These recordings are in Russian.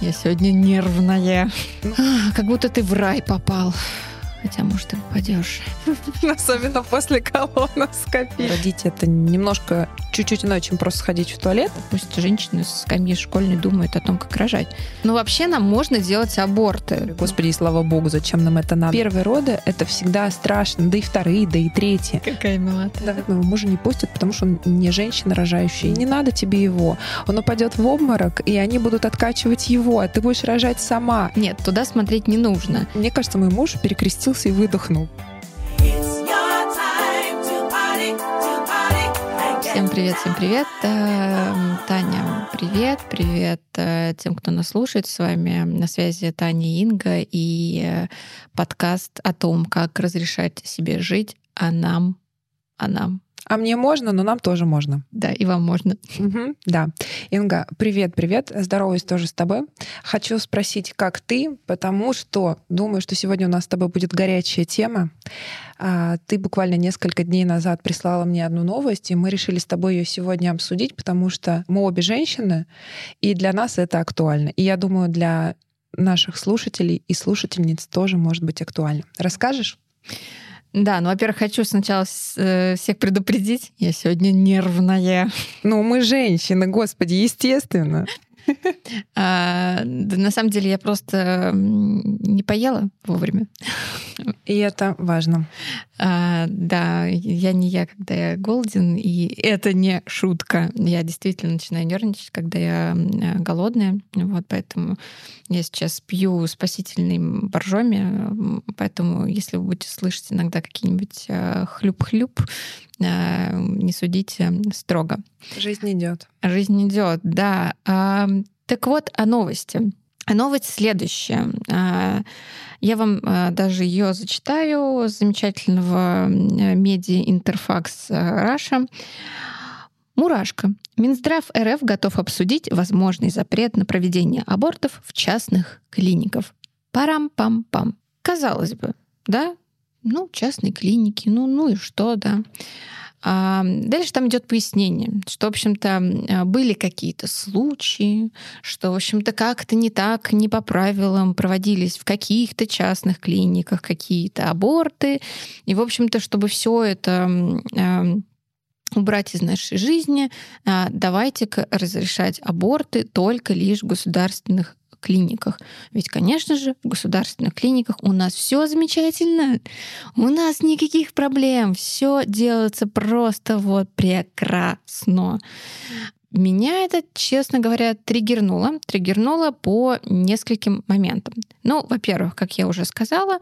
Я сегодня нервная. Как будто ты в рай попал. Хотя, может, ты попадешь. Особенно после колоноскопии. Родить это немножко, чуть-чуть иное, чем просто сходить в туалет. Пусть женщины с скамьи школьной думают о том, как рожать. Но вообще нам можно делать аборты. Господи, и слава богу, зачем нам это надо? Первые роды — это всегда страшно, да и вторые, да и третьи. Какая милота. Да, моего мужа не пустят, потому что он не женщина рожающая. Не надо тебе его. Он упадет в обморок, и они будут откачивать его, а ты будешь рожать сама. Нет, туда смотреть не нужно. Мне кажется, мой муж перекрестился и выдохнул. Всем привет, всем привет. Э, Таня, привет. Привет э, тем, кто нас слушает. С вами на связи Таня Инга и э, подкаст о том, как разрешать себе жить, а нам, а нам. А мне можно, но нам тоже можно. Да, и вам можно. Мгм, да. Инга, привет, привет. Здороваюсь тоже с тобой. Хочу спросить, как ты, потому что думаю, что сегодня у нас с тобой будет горячая тема. А, Ты буквально несколько дней назад прислала мне одну новость, и мы решили с тобой ее сегодня обсудить, потому что мы обе женщины, и для нас это актуально. И я думаю, для наших слушателей и слушательниц тоже может быть актуально. Расскажешь? Да, ну, во-первых, хочу сначала э, всех предупредить. Я сегодня нервная. Ну, мы женщины, господи, естественно. А, да, на самом деле я просто не поела вовремя. И это важно. А, да, я не я, когда я голоден, и это не шутка. Я действительно начинаю нервничать, когда я голодная. Вот поэтому я сейчас пью спасительный боржоми. Поэтому, если вы будете слышать иногда какие-нибудь э, хлюп-хлюп, не судите строго. Жизнь идет. Жизнь идет, да. А, так вот, о новости. А новость следующая. А, Я вам а, даже ее зачитаю с замечательного медиа Интерфакс Раша. Мурашка. Минздрав РФ готов обсудить возможный запрет на проведение абортов в частных клиниках. Парам-пам-пам. Казалось бы, да? Ну, частные клиники, ну, ну и что, да? А, Дальше там идет пояснение, что, в общем-то, а, были какие-то случаи, что, в общем-то, как-то не так, не по правилам проводились в каких-то частных клиниках какие-то аборты. И, в общем-то, чтобы все это а, убрать из нашей жизни, а, давайте-ка разрешать аборты только лишь в государственных клиниках. Ведь, конечно же, в государственных клиниках у нас все замечательно. У нас никаких проблем. Все делается просто вот прекрасно. Меня это, честно говоря, триггернуло. Триггернуло по нескольким моментам. Ну, во-первых, как я уже сказала,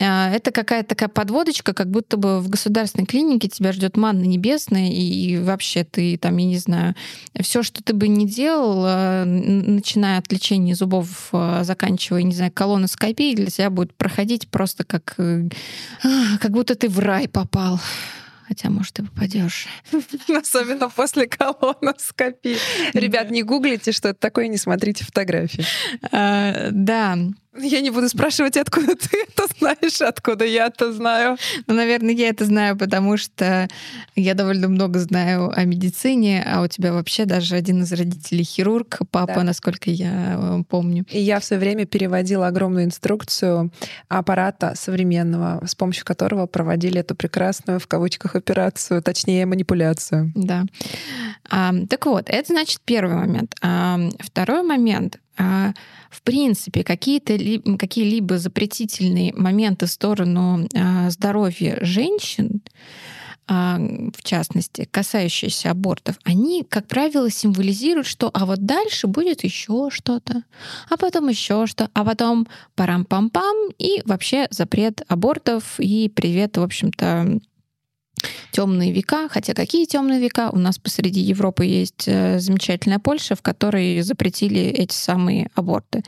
а, это какая-то такая подводочка, как будто бы в государственной клинике тебя ждет манна небесная, и, и вообще ты там, я не знаю, все, что ты бы не делал, начиная от лечения зубов, а, заканчивая, не знаю, колоноскопией, для тебя будет проходить просто как, э, а, как будто ты в рай попал. Хотя, может, ты попадешь. Особенно после колоноскопии. Ребят, не гуглите, что это такое, не смотрите фотографии. Да, Я не буду спрашивать, откуда ты это знаешь, откуда я это знаю. Ну, наверное, я это знаю, потому что я довольно много знаю о медицине, а у тебя вообще даже один из родителей хирург, папа, Да. насколько я э, помню. И я в свое время переводила огромную инструкцию аппарата современного, с помощью которого проводили эту прекрасную, в кавычках, операцию, точнее, манипуляцию. Да. А, так вот, это значит первый момент. А, второй момент. А, в принципе, какие-то ли- какие-либо запретительные моменты в сторону а, здоровья женщин, а, в частности, касающиеся абортов, они, как правило, символизируют, что а вот дальше будет еще что-то, а потом еще что, а потом парам-пам-пам, и вообще запрет абортов, и привет, в общем-то, темные века. Хотя какие темные века? У нас посреди Европы есть э, замечательная Польша, в которой запретили эти самые аборты.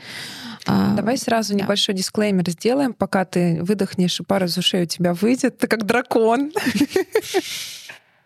А, Давай сразу да. небольшой дисклеймер сделаем, пока ты выдохнешь и пара из ушей у тебя выйдет. Ты как дракон.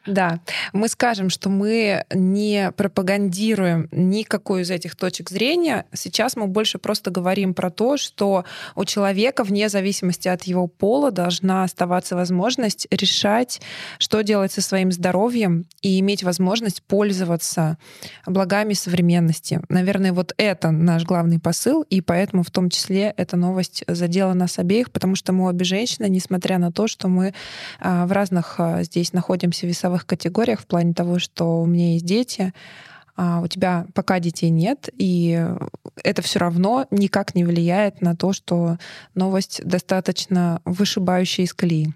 Да, мы скажем, что мы не пропагандируем никакую из этих точек зрения. Сейчас мы больше просто говорим про то, что у человека, вне зависимости от его пола, должна оставаться возможность решать, что делать со своим здоровьем и иметь возможность пользоваться благами современности. Наверное, вот это наш главный посыл, и поэтому в том числе эта новость задела нас обеих, потому что мы обе женщины, несмотря на то, что мы а, в разных а, здесь находимся весовых категориях в плане того, что у меня есть дети, а у тебя пока детей нет, и это все равно никак не влияет на то, что новость достаточно вышибающая из колеи.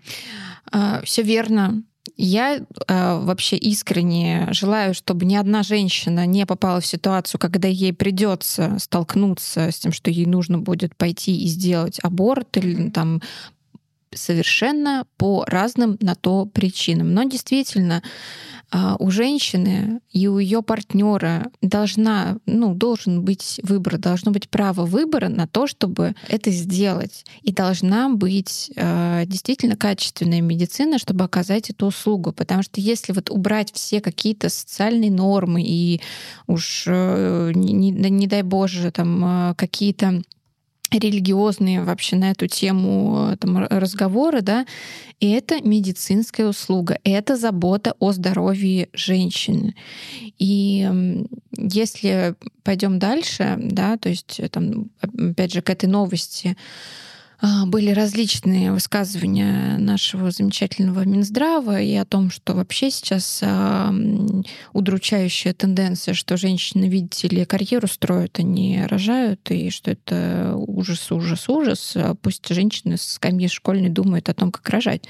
Все верно. Я э, вообще искренне желаю, чтобы ни одна женщина не попала в ситуацию, когда ей придется столкнуться с тем, что ей нужно будет пойти и сделать аборт или там совершенно по разным на то причинам. Но действительно, а, у женщины и у ее партнера должна, ну, должен быть выбор, должно быть право выбора на то, чтобы это сделать. И должна быть э, действительно качественная медицина, чтобы оказать эту услугу. Потому что если вот убрать все какие-то социальные нормы и уж, э, не, не, не дай боже, там какие-то религиозные вообще на эту тему э, там, разговоры, да, и это медицинская услуга, это забота о здоровье женщины. И если пойдем дальше, да, то есть э, там, опять же, к этой новости, были различные высказывания нашего замечательного Минздрава и о том, что вообще сейчас а, удручающая тенденция, что женщины, видите ли, карьеру строят, они рожают, и что это ужас, ужас, ужас. А пусть женщины с скамьи школьной думают о том, как рожать.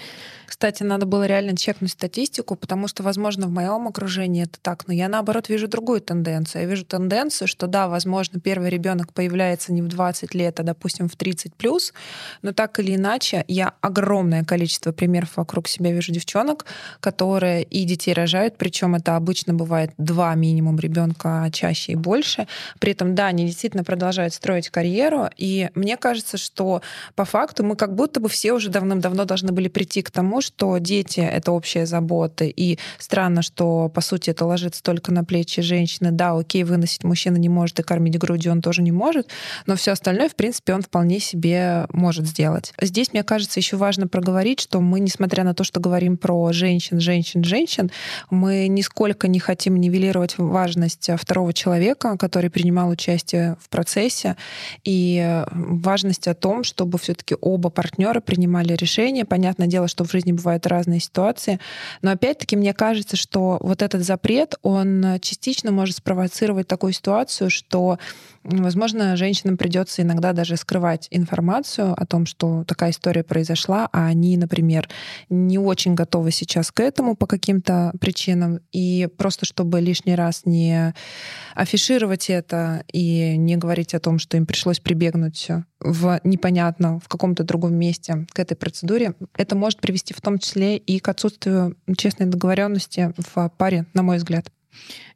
Кстати, надо было реально чекнуть статистику, потому что, возможно, в моем окружении это так, но я, наоборот, вижу другую тенденцию. Я вижу тенденцию, что, да, возможно, первый ребенок появляется не в 20 лет, а, допустим, в 30 плюс, но так или иначе, я огромное количество примеров вокруг себя вижу девчонок, которые и детей рожают, причем это обычно бывает два минимум ребенка, а чаще и больше. При этом, да, они действительно продолжают строить карьеру, и мне кажется, что по факту мы как будто бы все уже давным-давно должны были прийти к тому, что дети — это общая забота, и странно, что, по сути, это ложится только на плечи женщины. Да, окей, выносить мужчина не может, и кормить грудью он тоже не может, но все остальное, в принципе, он вполне себе может сделать. Здесь, мне кажется, еще важно проговорить, что мы, несмотря на то, что говорим про женщин, женщин, женщин, мы нисколько не хотим нивелировать важность второго человека, который принимал участие в процессе, и важность о том, чтобы все-таки оба партнера принимали решения. Понятное дело, что в жизни бывают разные ситуации, но опять-таки мне кажется, что вот этот запрет, он частично может спровоцировать такую ситуацию, что Возможно, женщинам придется иногда даже скрывать информацию о том, что такая история произошла, а они, например, не очень готовы сейчас к этому по каким-то причинам. И просто чтобы лишний раз не афишировать это и не говорить о том, что им пришлось прибегнуть в непонятно, в каком-то другом месте к этой процедуре, это может привести в том числе и к отсутствию честной договоренности в паре, на мой взгляд.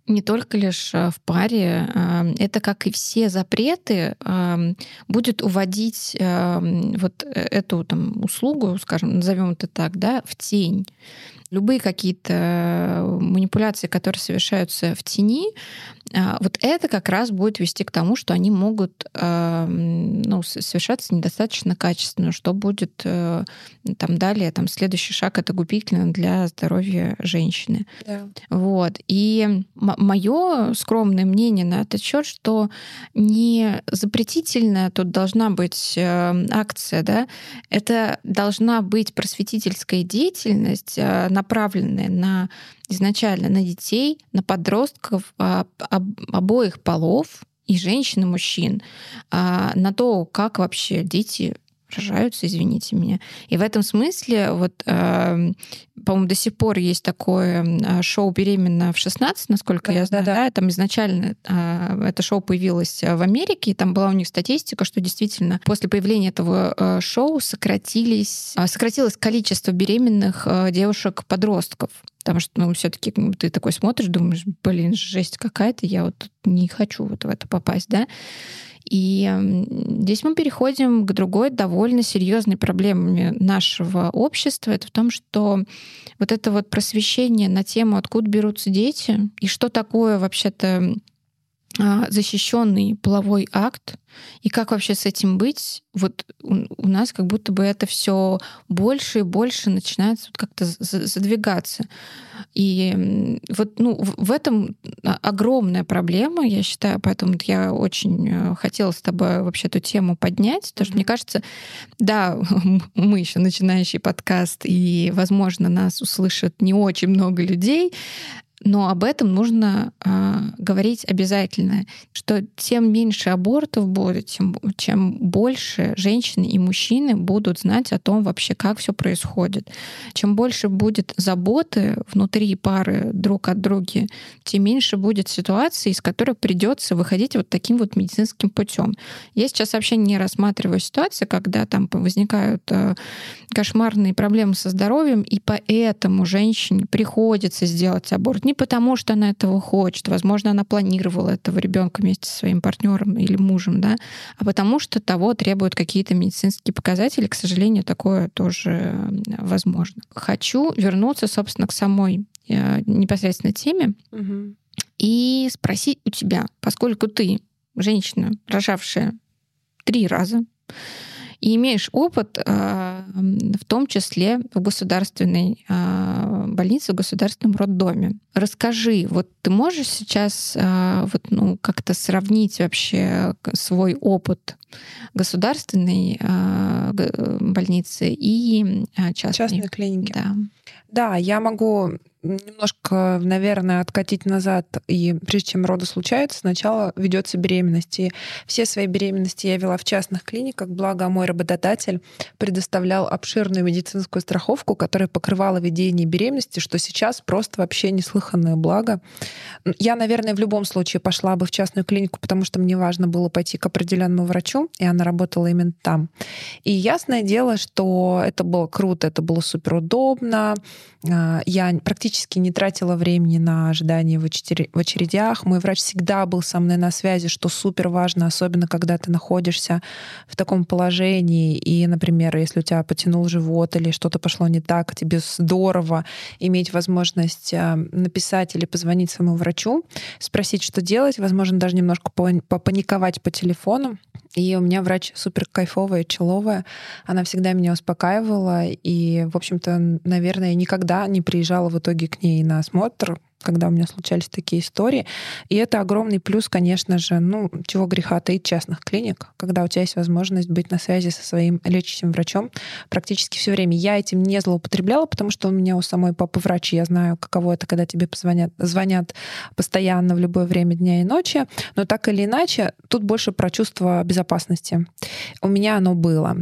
Не только лишь э, в паре. Э, это, как и все запреты, э, будет уводить вот эту там, услугу, скажем, назовем это так, да, в тень любые какие-то манипуляции, которые совершаются в тени, а, вот это как раз будет вести к тому, что они могут а, ну, совершаться недостаточно качественно, что будет э, там далее, там следующий шаг это губительно для здоровья женщины. Да. Вот. И мое скромное мнение на этот счет, что не запретительная тут должна быть э, акция, да, это должна быть просветительская деятельность, э, направленная на изначально на детей, на подростков а, обоих полов, и женщин, и мужчин, а, на то, как вообще дети рожаются, извините меня. И в этом смысле, вот, э, по-моему, до сих пор есть такое э, шоу «Беременна в 16», насколько да, я знаю. Да, да. Да, там изначально э, это шоу появилось в Америке, и там была у них статистика, что действительно после появления этого э, шоу сократились, э, сократилось количество беременных э, девушек-подростков. Потому что, ну, все-таки ты такой смотришь, думаешь, блин, жесть какая-то, я вот не хочу вот в это попасть, да. И здесь мы переходим к другой довольно серьезной проблеме нашего общества. Это в том, что вот это вот просвещение на тему, откуда берутся дети, и что такое вообще-то защищенный половой акт, и как вообще с этим быть? Вот у нас как будто бы это все больше и больше начинается вот как-то задвигаться. И вот ну, в этом огромная проблема, я считаю, поэтому я очень э, хотела с тобой вообще эту тему поднять, потому что мне кажется, да, мы еще начинающий подкаст, и, возможно, нас услышат не очень много людей, но об этом нужно э, говорить обязательно, что тем меньше абортов будет, тем, чем больше женщины и мужчины будут знать о том вообще, как все происходит. Чем больше будет заботы внутри пары друг от друга, тем меньше будет ситуаций, из которых придется выходить вот таким вот медицинским путем. Я сейчас вообще не рассматриваю ситуацию, когда там возникают э, кошмарные проблемы со здоровьем, и поэтому женщине приходится сделать аборт не потому, что она этого хочет, возможно, она планировала этого ребенка вместе со своим партнером или мужем, да, а потому что того требуют какие-то медицинские показатели. К сожалению, такое тоже возможно. Хочу вернуться, собственно, к самой э, непосредственно теме угу. и спросить у тебя, поскольку ты женщина, рожавшая три раза, и имеешь опыт э, в том числе в государственной э, больнице, в государственном роддоме. Расскажи, вот ты можешь сейчас э, вот, ну, как-то сравнить вообще свой опыт государственной больницы и частной? Частной клиники. Да. Да, я могу немножко, наверное, откатить назад, и прежде чем роды случаются, сначала ведется беременность. И все свои беременности я вела в частных клиниках, благо мой работодатель предоставлял обширную медицинскую страховку, которая покрывала ведение беременности, что сейчас просто вообще неслыханное благо. Я, наверное, в любом случае пошла бы в частную клинику, потому что мне важно было пойти к определенному врачу, и она работала именно там. И ясное дело, что это было круто, это было супер удобно. А, я практически практически не тратила времени на ожидание в очередях. Мой врач всегда был со мной на связи, что супер важно, особенно когда ты находишься в таком положении. И, например, если у тебя потянул живот или что-то пошло не так, тебе здорово иметь возможность э, написать или позвонить своему врачу, спросить, что делать, возможно, даже немножко попаниковать по телефону. И у меня врач супер кайфовая, человая. Она всегда меня успокаивала. И, в общем-то, наверное, никогда не приезжала в итоге к ней на осмотр, когда у меня случались такие истории. И это огромный плюс, конечно же, ну, чего греха таить частных клиник, когда у тебя есть возможность быть на связи со своим лечащим врачом практически все время. Я этим не злоупотребляла, потому что у меня у самой папы врач, я знаю, каково это, когда тебе позвонят, звонят постоянно в любое время дня и ночи. Но так или иначе, тут больше про чувство безопасности. У меня оно было.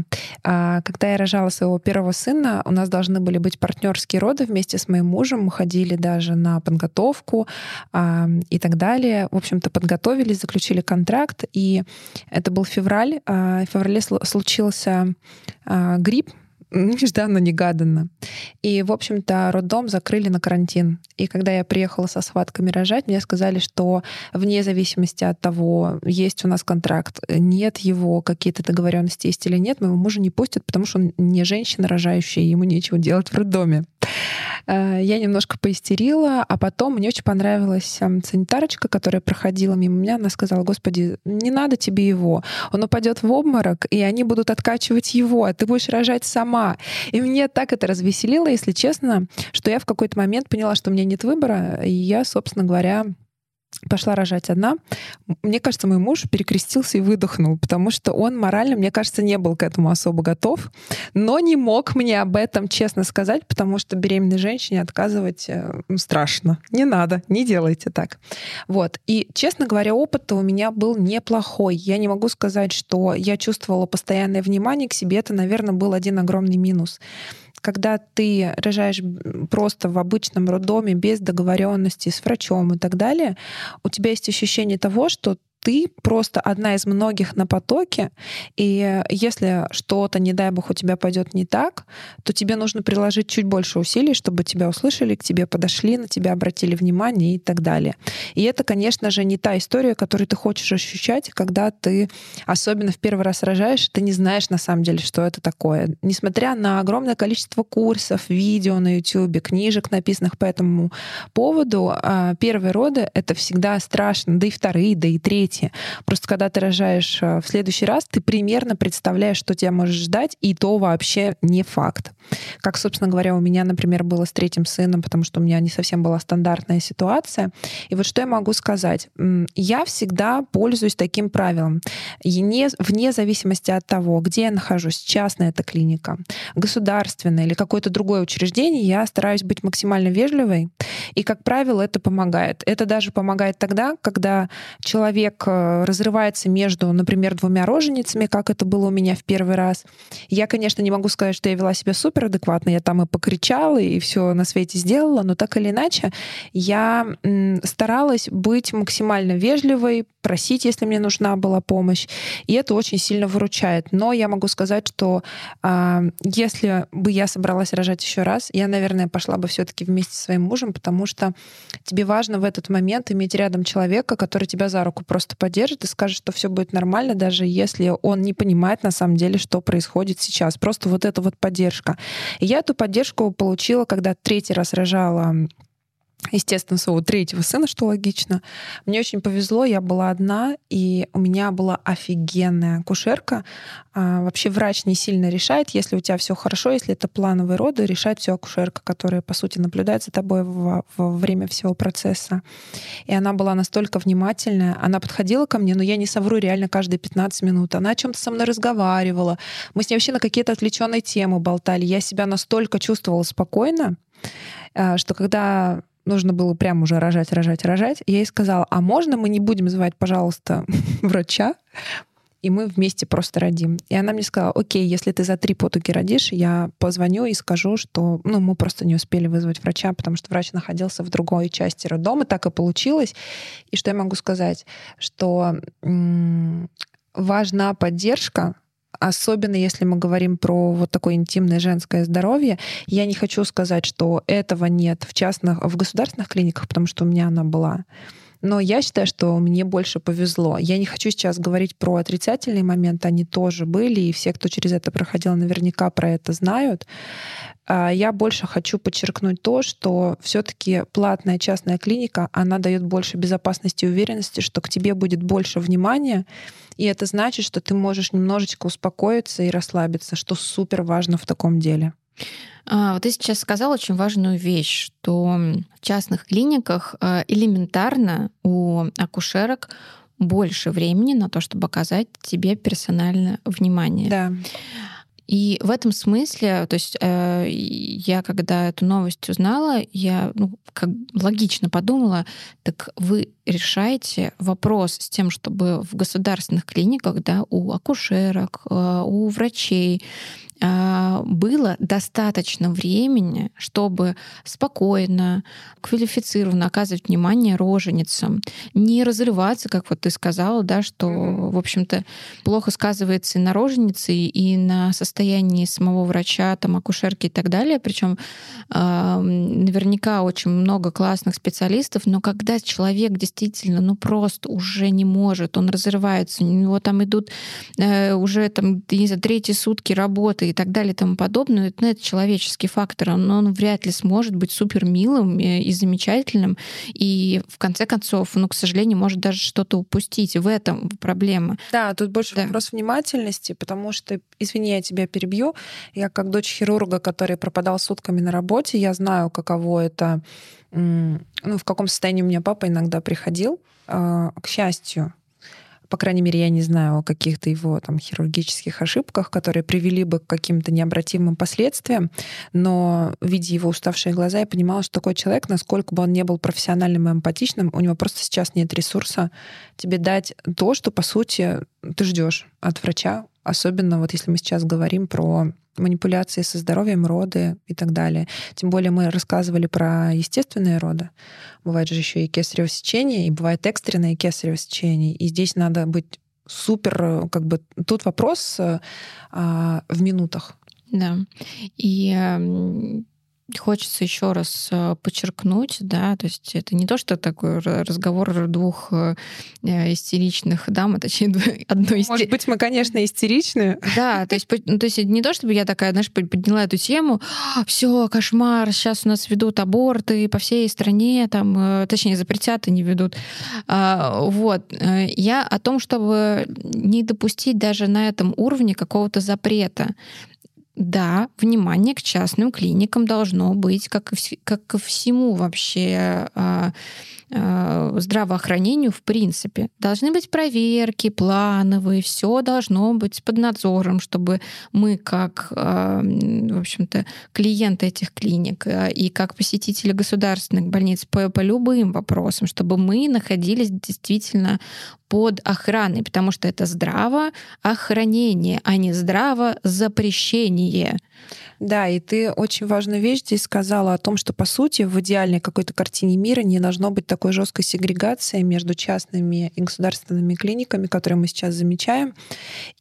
А, когда я рожала своего первого сына, у нас должны были быть партнерские роды вместе с моим мужем. Мы ходили даже на подготовку подготовку а, и так далее. В общем-то, подготовились, заключили контракт, и это был февраль. А, в феврале случился а, грипп, нежданно-негаданно. И, в общем-то, роддом закрыли на карантин. И когда я приехала со схватками рожать, мне сказали, что вне зависимости от того, есть у нас контракт, нет его, какие-то договоренности есть или нет, моего мужа не пустят, потому что он не женщина рожающая, ему нечего делать в роддоме. Э, я немножко поистерила, а потом мне очень понравилась эм, санитарочка, которая проходила мимо меня. Она сказала, господи, не надо тебе его. Он упадет в обморок, и они будут откачивать его, а ты будешь рожать сама. И мне так это развеселило, если честно, что я в какой-то момент поняла, что у меня нет выбора, и я, собственно говоря, пошла рожать одна. Мне кажется, мой муж перекрестился и выдохнул, потому что он морально, мне кажется, не был к этому особо готов, но не мог мне об этом честно сказать, потому что беременной женщине отказывать э, страшно. Не надо, не делайте так. Вот. И, честно говоря, опыт у меня был неплохой. Я не могу сказать, что я чувствовала постоянное внимание к себе. Это, наверное, был один огромный минус когда ты рожаешь просто в обычном роддоме без договоренности с врачом и так далее, у тебя есть ощущение того, что ты просто одна из многих на потоке, и если что-то, не дай бог, у тебя пойдет не так, то тебе нужно приложить чуть больше усилий, чтобы тебя услышали, к тебе подошли, на тебя обратили внимание и так далее. И это, конечно же, не та история, которую ты хочешь ощущать, когда ты, особенно в первый раз рожаешь, ты не знаешь на самом деле, что это такое. Несмотря на огромное количество курсов, видео на YouTube, книжек, написанных по этому поводу, а, первые роды — это всегда страшно, да и вторые, да и третьи. Просто когда ты рожаешь а, в следующий раз, ты примерно представляешь, что тебя может ждать, и то вообще не факт. Как, собственно говоря, у меня, например, было с третьим сыном, потому что у меня не совсем была стандартная ситуация. И вот что я могу сказать. Я всегда пользуюсь таким правилом. Не, вне зависимости от того, где я нахожусь, частная это клиника, государственная или какое-то другое учреждение, я стараюсь быть максимально вежливой. И, как правило, это помогает. Это даже помогает тогда, когда человек э, разрывается между, например, двумя роженицами, как это было у меня в первый раз. Я, конечно, не могу сказать, что я вела себя супер адекватно. Я там и покричала, и все на свете сделала, но так или иначе я старалась быть максимально вежливой, просить, если мне нужна была помощь. И это очень сильно выручает. Но я могу сказать, что э, если бы я собралась рожать еще раз, я, наверное, пошла бы все-таки вместе со своим мужем, потому что тебе важно в этот момент иметь рядом человека, который тебя за руку просто поддержит и скажет, что все будет нормально, даже если он не понимает на самом деле, что происходит сейчас. Просто вот эта вот поддержка. И я эту поддержку получила, когда третий раз рожала естественно, своего третьего сына, что логично. Мне очень повезло, я была одна, и у меня была офигенная акушерка. А, вообще врач не сильно решает, если у тебя все хорошо, если это плановые роды, решает все акушерка, которая, по сути, наблюдает за тобой во, во время всего процесса. И она была настолько внимательная. Она подходила ко мне, но я не совру, реально каждые 15 минут. Она о чем-то со мной разговаривала. Мы с ней вообще на какие-то отвлеченные темы болтали. Я себя настолько чувствовала спокойно, а, что когда нужно было прям уже рожать, рожать, рожать. Я ей сказала, а можно мы не будем звать, пожалуйста, врача, и мы вместе просто родим. И она мне сказала, окей, если ты за три потуги родишь, я позвоню и скажу, что ну, мы просто не успели вызвать врача, потому что врач находился в другой части роддома, так и получилось. И что я могу сказать? Что м- важна поддержка, особенно если мы говорим про вот такое интимное женское здоровье, я не хочу сказать, что этого нет в частных, в государственных клиниках, потому что у меня она была. Но я считаю, что мне больше повезло. Я не хочу сейчас говорить про отрицательные моменты, они тоже были, и все, кто через это проходил, наверняка про это знают. А я больше хочу подчеркнуть то, что все-таки платная частная клиника, она дает больше безопасности и уверенности, что к тебе будет больше внимания, и это значит, что ты можешь немножечко успокоиться и расслабиться, что супер важно в таком деле. А, ты сейчас сказал очень важную вещь, что в частных клиниках а, элементарно у акушерок больше времени на то, чтобы оказать тебе персональное внимание. Да. И в этом смысле, то есть э, я когда эту новость узнала, я ну, как логично подумала, так вы решаете вопрос с тем, чтобы в государственных клиниках, да, у акушерок, э, у врачей было достаточно времени, чтобы спокойно, квалифицированно оказывать внимание роженицам, не разрываться, как вот ты сказала, да, что, в общем-то, плохо сказывается и на роженице, и на состоянии самого врача, там, акушерки и так далее. Причем э, наверняка очень много классных специалистов, но когда человек действительно, ну, просто уже не может, он разрывается, у него там идут э, уже там, не знаю, третьи сутки работы и так далее и тому подобное, ну, это человеческий фактор, но он вряд ли сможет быть супер милым и замечательным, и в конце концов, ну, к сожалению, может даже что-то упустить. В этом проблема. Да, тут больше да. вопрос внимательности, потому что, извини, я тебя перебью, я как дочь хирурга, который пропадал сутками на работе, я знаю, каково это, ну, в каком состоянии у меня папа иногда приходил. А, к счастью, по крайней мере, я не знаю о каких-то его там хирургических ошибках, которые привели бы к каким-то необратимым последствиям, но видя его уставшие глаза, я понимала, что такой человек, насколько бы он не был профессиональным и эмпатичным, у него просто сейчас нет ресурса тебе дать то, что, по сути, ты ждешь от врача, особенно вот если мы сейчас говорим про манипуляции со здоровьем, роды и так далее. Тем более мы рассказывали про естественные роды. Бывает же еще и кесарево сечение, и бывает экстренное кесарево сечение. И здесь надо быть супер, как бы тут вопрос а, в минутах. Да. И эм, Хочется еще раз э, подчеркнуть, да, то есть это не то, что такой разговор двух э, э, истеричных дам, а точнее одной истеричной. Может быть, мы, конечно, истеричные. Да, то есть, ну, то есть не то, чтобы я такая, знаешь, подняла эту тему, «А, все, кошмар, сейчас у нас ведут аборты по всей стране, там, точнее, запретят и не ведут. А, вот. Я о том, чтобы не допустить даже на этом уровне какого-то запрета. Да, внимание к частным клиникам должно быть, как и, как ко всему вообще а, здравоохранению в принципе. Должны быть проверки плановые, все должно быть под надзором, чтобы мы как, а, в общем-то, клиенты этих клиник и как посетители государственных больниц по, по любым вопросам, чтобы мы находились действительно под охраной, потому что это здраво охранение, а не здраво запрещение. Да, и ты очень важную вещь здесь сказала о том, что, по сути, в идеальной какой-то картине мира не должно быть такой жесткой сегрегации между частными и государственными клиниками, которые мы сейчас замечаем.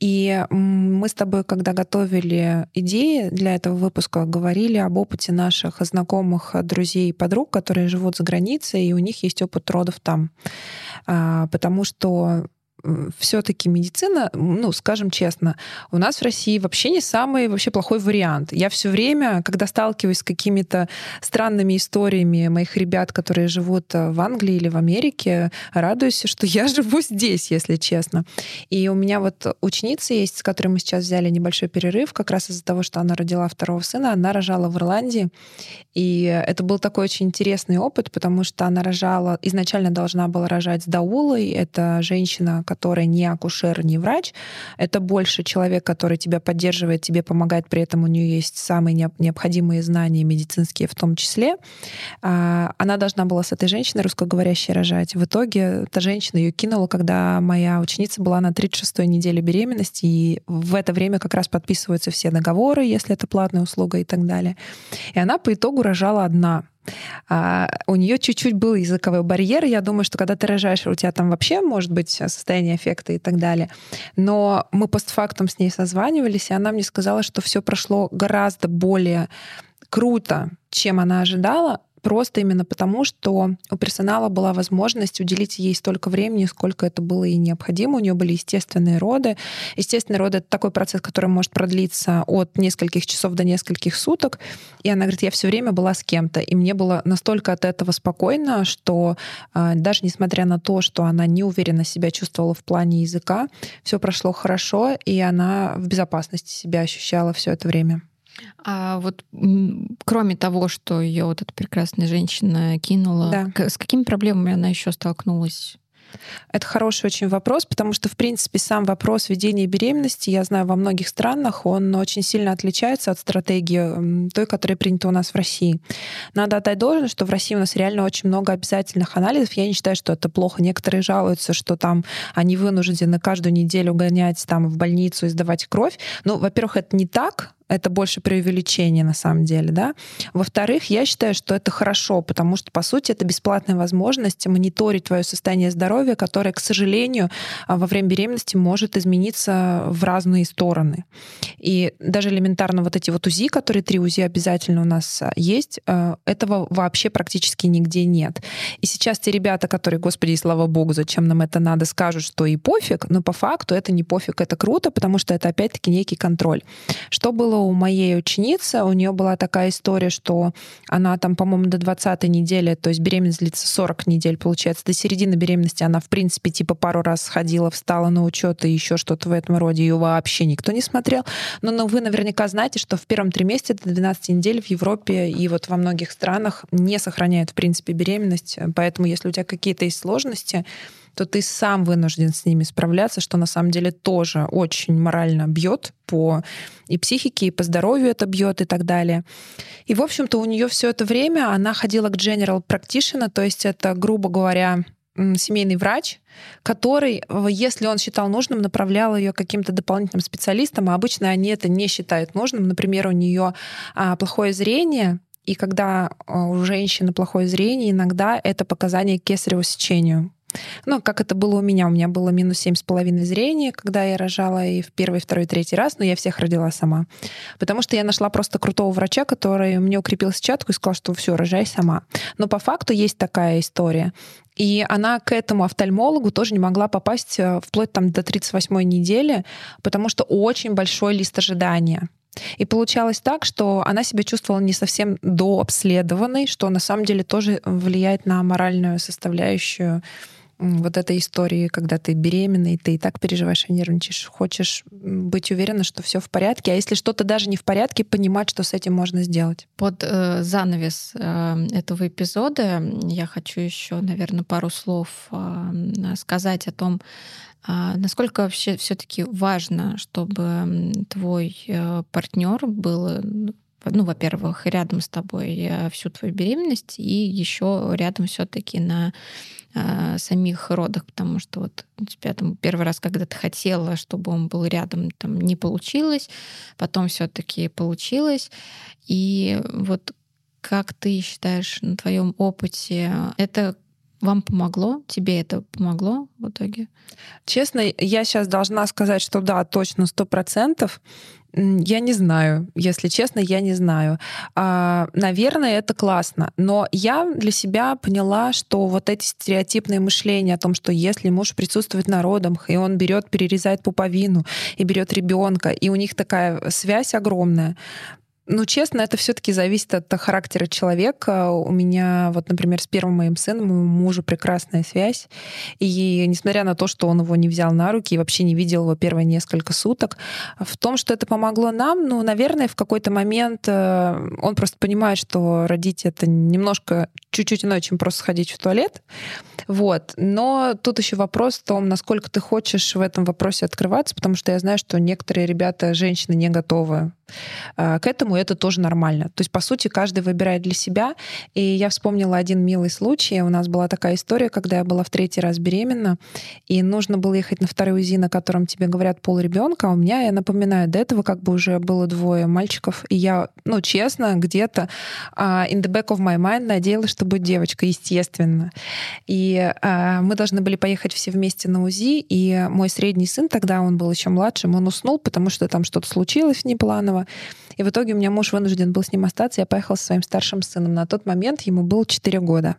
И мы с тобой, когда готовили идеи для этого выпуска, говорили об опыте наших знакомых, друзей и подруг, которые живут за границей, и у них есть опыт родов там. А, потому что все-таки медицина, ну, скажем честно, у нас в России вообще не самый вообще плохой вариант. Я все время, когда сталкиваюсь с какими-то странными историями моих ребят, которые живут э, в Англии или в Америке, радуюсь, что я живу здесь, если честно. И у меня вот ученица есть, с которой мы сейчас взяли небольшой перерыв, как раз из-за того, что она родила второго сына. Она рожала в Ирландии. И это был такой очень интересный опыт, потому что она рожала, изначально должна была рожать с Даулой. Это женщина, которая не акушер, не врач. Это больше человек, который тебя поддерживает, тебе помогает, при этом у нее есть самые необходимые знания медицинские в том числе. А, она должна была с этой женщиной русскоговорящей рожать. В итоге эта женщина ее кинула, когда моя ученица была на 36-й неделе беременности, и в это время как раз подписываются все договоры, если это платная услуга и так далее. И она по итогу рожала одна. А, у нее чуть-чуть был языковой барьер. Я думаю, что когда ты рожаешь, у тебя там вообще может быть состояние эффекта и так далее. Но мы постфактум с ней созванивались, и она мне сказала, что все прошло гораздо более круто, чем она ожидала, просто именно потому, что у персонала была возможность уделить ей столько времени, сколько это было и необходимо. У нее были естественные роды. Естественные роды — это такой процесс, который может продлиться от нескольких часов до нескольких суток. И она говорит, я все время была с кем-то. И мне было настолько от этого спокойно, что э, даже несмотря на то, что она неуверенно себя чувствовала в плане языка, все прошло хорошо, и она в безопасности себя ощущала все это время. А вот кроме того, что ее вот эта прекрасная женщина кинула, да. с какими проблемами она еще столкнулась? Это хороший очень вопрос, потому что, в принципе, сам вопрос ведения беременности, я знаю, во многих странах он очень сильно отличается от стратегии той, которая принята у нас в России. Надо отдать должное, что в России у нас реально очень много обязательных анализов. Я не считаю, что это плохо. Некоторые жалуются, что там они вынуждены каждую неделю гонять там в больницу и сдавать кровь. Ну, во-первых, это не так, это больше преувеличение на самом деле, да. Во-вторых, я считаю, что это хорошо, потому что, по сути, это бесплатная возможность мониторить твое состояние здоровья, которое, к сожалению, а, во время беременности может измениться в разные стороны. И даже элементарно вот эти вот УЗИ, которые три УЗИ обязательно у нас а, есть, а, этого вообще практически нигде нет. И сейчас те ребята, которые, господи, слава богу, зачем нам это надо, скажут, что и пофиг, но по факту это не пофиг, это круто, потому что это опять-таки некий контроль. Что было у моей ученицы, у нее была такая история, что она там, по-моему, до 20 недели, то есть беременность длится 40 недель, получается, до середины беременности она, в принципе, типа пару раз сходила, встала на учет и еще что-то в этом роде, ее вообще никто не смотрел. Но, но вы наверняка знаете, что в первом триместре до 12 недель в Европе и вот во многих странах не сохраняют, в принципе, беременность. Поэтому, если у тебя какие-то есть сложности, то ты сам вынужден с ними справляться, что на самом деле тоже очень морально бьет по и психике, и по здоровью это бьет и так далее. И, в общем-то, у нее все это время она ходила к General Practitioner, то есть это, грубо говоря, семейный врач, который, если он считал нужным, направлял ее каким-то дополнительным специалистам, а обычно они это не считают нужным. Например, у нее а, плохое зрение, и когда а, у женщины плохое зрение, иногда это показание к кесареву сечению. Ну, как это было у меня. У меня было минус семь с половиной зрения, когда я рожала и в первый, второй, третий раз, но я всех родила сама. Потому что я нашла просто крутого врача, который мне укрепил сетчатку и сказал, что все, рожай сама. Но по факту есть такая история. И она к этому офтальмологу тоже не могла попасть э, вплоть там до 38-й недели, потому что очень большой лист ожидания. И получалось так, что она себя чувствовала не совсем дообследованной, что на самом деле тоже влияет на моральную составляющую вот этой истории, когда ты беременна, и ты и так переживаешь и нервничаешь, хочешь быть уверена, что все в порядке, а если что-то даже не в порядке, понимать, что с этим можно сделать. Под э, занавес э, этого эпизода я хочу еще, наверное, пару слов э, сказать о том, э, насколько вообще все-таки важно, чтобы твой э, партнер был ну, во-первых, рядом с тобой э, всю твою беременность, и еще рядом все-таки на э, самих родах, потому что вот у тебя там первый раз, когда ты хотела, чтобы он был рядом, там не получилось, потом все-таки получилось. И вот как ты считаешь на твоем опыте, это вам помогло? Тебе это помогло в итоге? Честно, я сейчас должна сказать, что да, точно сто процентов. Я не знаю, если честно, я не знаю. А, наверное, это классно, но я для себя поняла, что вот эти стереотипные мышления о том, что если муж присутствует на родах, и он берет, перерезает пуповину, и берет ребенка, и у них такая связь огромная, ну, честно, это все-таки зависит от характера человека. У меня, вот, например, с первым моим сыном, у мужа прекрасная связь. И несмотря на то, что он его не взял на руки и вообще не видел его первые несколько суток, в том, что это помогло нам, ну, наверное, в какой-то момент э, он просто понимает, что родить это немножко чуть-чуть иное, чем просто сходить в туалет. Вот. Но тут еще вопрос в том, насколько ты хочешь в этом вопросе открываться, потому что я знаю, что некоторые ребята, женщины не готовы э, к этому, это тоже нормально. То есть, по сути, каждый выбирает для себя. И я вспомнила один милый случай. У нас была такая история, когда я была в третий раз беременна, и нужно было ехать на второй УЗИ, на котором тебе говорят пол ребенка. А у меня, я напоминаю, до этого как бы уже было двое мальчиков, и я, ну, честно, где-то uh, in the back of my mind надеялась, что будет девочка, естественно. И uh, мы должны были поехать все вместе на УЗИ, и мой средний сын, тогда он был еще младшим, он уснул, потому что там что-то случилось И в итоге у меня муж вынужден был с ним остаться. Я поехала со своим старшим сыном. На тот момент ему было 4 года.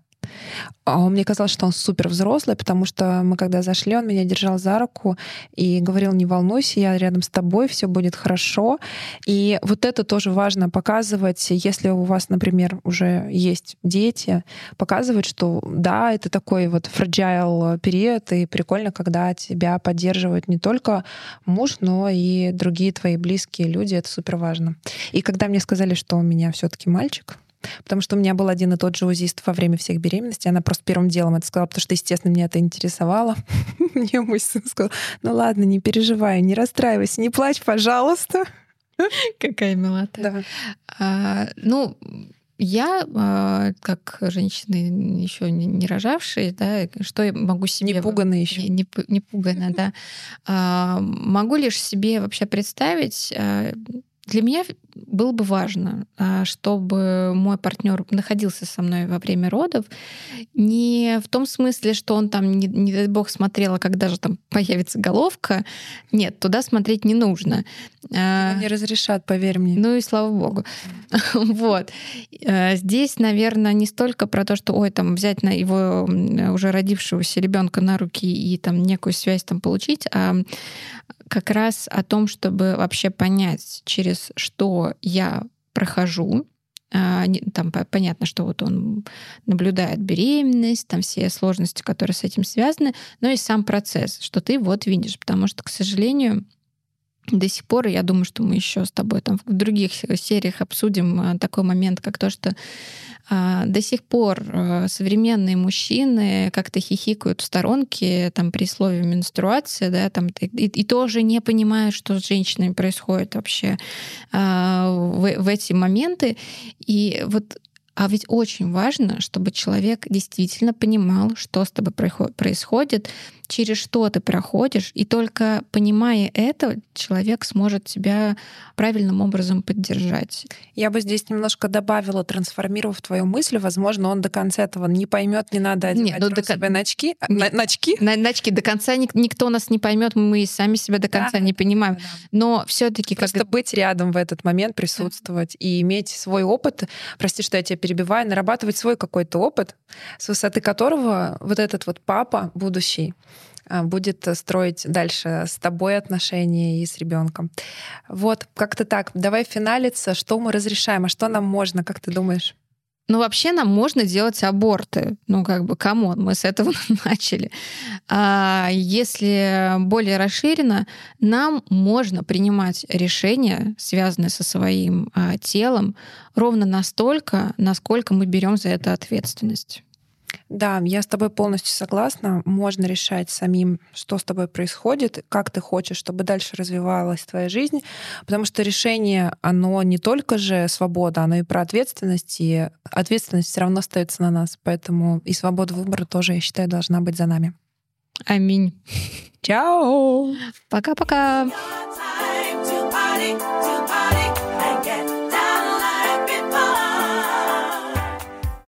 А мне казалось, что он супер взрослый, потому что мы когда зашли, он меня держал за руку и говорил, не волнуйся, я рядом с тобой, все будет хорошо. И вот это тоже важно показывать, если у вас, например, уже есть дети, показывать, что да, это такой вот fragile период, и прикольно, когда тебя поддерживают не только муж, но и другие твои близкие люди, это супер важно. И когда мне сказали, что у меня все-таки мальчик, Потому что у меня был один и тот же узист во время всех беременностей. Она просто первым делом это сказала, потому что, естественно, меня это интересовало. Мне мой сын сказал, ну ладно, не переживай, не расстраивайся, не плачь, пожалуйста. Какая милота. Да. А, ну, я, а, как женщина еще не рожавшая, да, что я могу себе... Не пуганная еще. Не, не, не пуганная, да. А, могу лишь себе вообще представить а, для меня было бы важно, а, чтобы мой партнер находился со мной во время родов, не в том смысле, что он там, не, не дай бог, смотрел, а когда же там появится головка. Нет, туда смотреть не нужно. А, не разрешат, поверь мне. Ну и слава богу. Вот. А, здесь, наверное, не столько про то, что, ой, там взять на его уже родившегося ребенка на руки и там некую связь там получить, а как раз о том, чтобы вообще понять, через что я прохожу, а, там понятно, что вот он наблюдает беременность, там все сложности, которые с этим связаны, но и сам процесс, что ты вот видишь, потому что, к сожалению, до сих пор, я думаю, что мы еще с тобой там в других сериях обсудим а, такой момент, как то, что а, до сих пор а, современные мужчины как-то хихикают в сторонке там при слове менструация, да, там и, и тоже не понимают, что с женщинами происходит вообще в, в эти моменты. И вот А ведь очень важно, чтобы человек действительно понимал, что с тобой происходит, через что ты проходишь, и только понимая это, человек сможет тебя правильным образом поддержать. Я бы здесь немножко добавила, трансформировав твою мысль, возможно, он до конца этого не поймет, не надо одевать Нет, ну, до... себе начки. Нет, начки? На, начки до конца ник- никто нас не поймет, мы и сами себя до конца да, не понимаем. Но все-таки просто как... быть рядом в этот момент, присутствовать и иметь свой опыт. Прости, что я тебя перебиваю, нарабатывать свой какой-то опыт, с высоты которого вот этот вот папа будущий а, будет строить дальше с тобой отношения и с ребенком. Вот, как-то так. Давай финалиться. Что мы разрешаем, а что нам можно, как ты думаешь? Ну, вообще нам можно делать аборты. Ну, как бы, come on, мы с этого начали. А если более расширенно, нам можно принимать решения, связанные со своим а, телом, ровно настолько, насколько мы берем за это ответственность. Да, я с тобой полностью согласна. Можно решать самим, что с тобой происходит, как ты хочешь, чтобы дальше развивалась твоя жизнь, потому что решение, оно не только же свобода, оно и про ответственность, и ответственность все равно остается на нас, поэтому и свобода выбора тоже, я считаю, должна быть за нами. Аминь. Чао! Пока-пока!